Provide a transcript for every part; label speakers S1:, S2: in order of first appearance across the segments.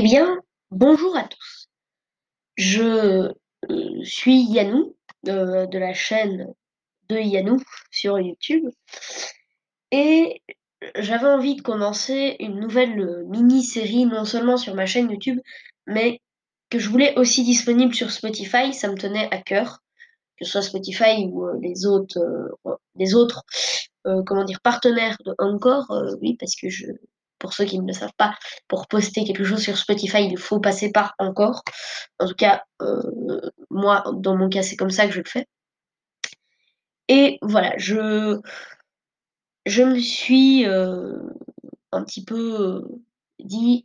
S1: Eh bien, bonjour à tous. Je euh, suis Yannou euh, de la chaîne de Yannou sur YouTube et j'avais envie de commencer une nouvelle euh, mini-série non seulement sur ma chaîne YouTube mais que je voulais aussi disponible sur Spotify, ça me tenait à cœur, que ce soit Spotify ou les autres, les autres comment dire, partenaires de Encore, oui, parce que je, pour ceux qui ne le savent pas, pour poster quelque chose sur Spotify, il faut passer par encore. En tout cas, euh, moi, dans mon cas, c'est comme ça que je le fais. Et voilà, je, je me suis euh, un petit peu euh, dit,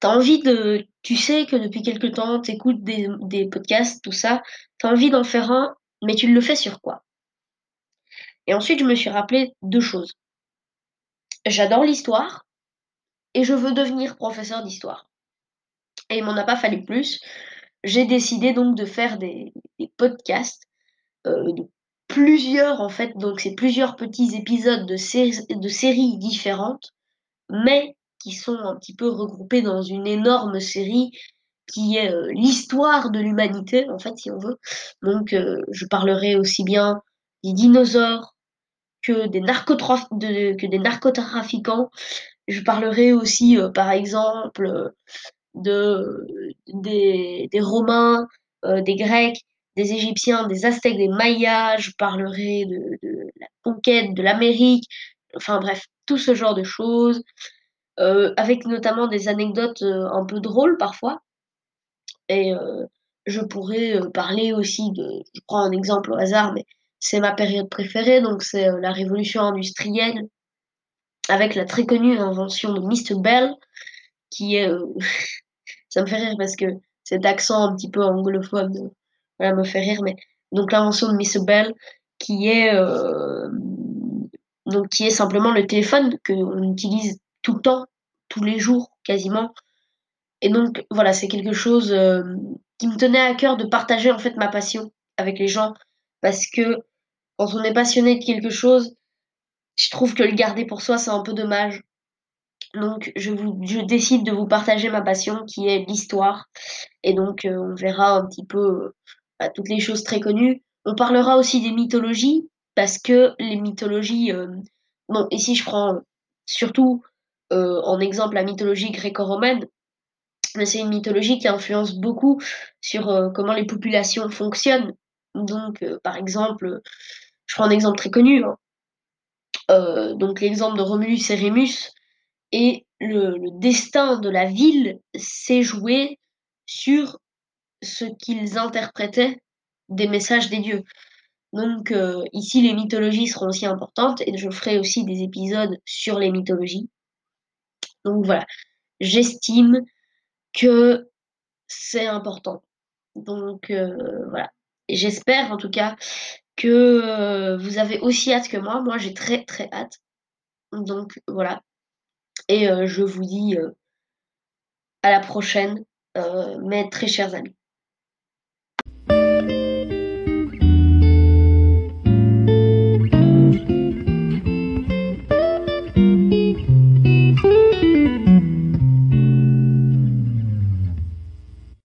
S1: t'as envie de, tu sais que depuis quelque temps, t'écoutes des, des podcasts, tout ça, t'as envie d'en faire un, mais tu le fais sur quoi? Et ensuite, je me suis rappelé deux choses. J'adore l'histoire, et je veux devenir professeur d'histoire. Et il m'en a pas fallu plus. J'ai décidé donc de faire des, podcasts, euh, de plusieurs en fait, donc c'est plusieurs petits épisodes de, de séries différentes, mais qui sont un petit peu regroupés dans une énorme série qui est euh, l'histoire de l'humanité, en fait, si on veut. Donc, euh, je parlerai aussi bien des dinosaures que des, que des narcotrafiquants, je parlerai aussi, euh, par exemple, euh, de, des, des Romains, euh, des Grecs, des Égyptiens, des Aztèques, des Mayas. Je parlerai de, de la conquête de l'Amérique. Enfin bref, tout ce genre de choses. avec notamment des anecdotes un peu drôles parfois. Et je pourrais parler aussi de, je prends un exemple au hasard, mais c'est ma période préférée, donc c'est la révolution industrielle avec la très connue invention de Mr. Bell, qui est... Euh, ça me fait rire parce que cet accent un petit peu anglophone voilà, me fait rire, mais donc l'invention de Mr. Bell, qui est, euh, donc, qui est simplement le téléphone qu'on utilise tout le temps, tous les jours quasiment. Et donc voilà, c'est quelque chose euh, qui me tenait à cœur de partager en fait ma passion avec les gens, parce que quand on est passionné de quelque chose, je trouve que le garder pour soi, c'est un peu dommage. Donc, je, décide de vous partager ma passion qui est l'histoire. Et donc, euh, on verra un petit peu euh, bah, toutes les choses très connues. On parlera aussi des mythologies, parce que les mythologies. Euh, bon, ici, je prends surtout en exemple la mythologie gréco-romaine. Mais c'est une mythologie qui influence beaucoup sur comment les populations fonctionnent. Donc, par exemple, je prends un exemple très connu, hein. Euh, donc l'exemple de Romulus et Rémus, et le, destin de la ville s'est joué sur ce qu'ils interprétaient des messages des dieux. Donc euh, ici, les mythologies seront aussi importantes et je ferai aussi des épisodes sur les mythologies. Donc voilà, j'estime que c'est important. Donc euh, voilà, j'espère en tout cas que euh, vous avez aussi hâte que moi. Moi, j'ai très très hâte. Donc voilà. Et euh, je vous dis euh, à la prochaine, mes très chers amis.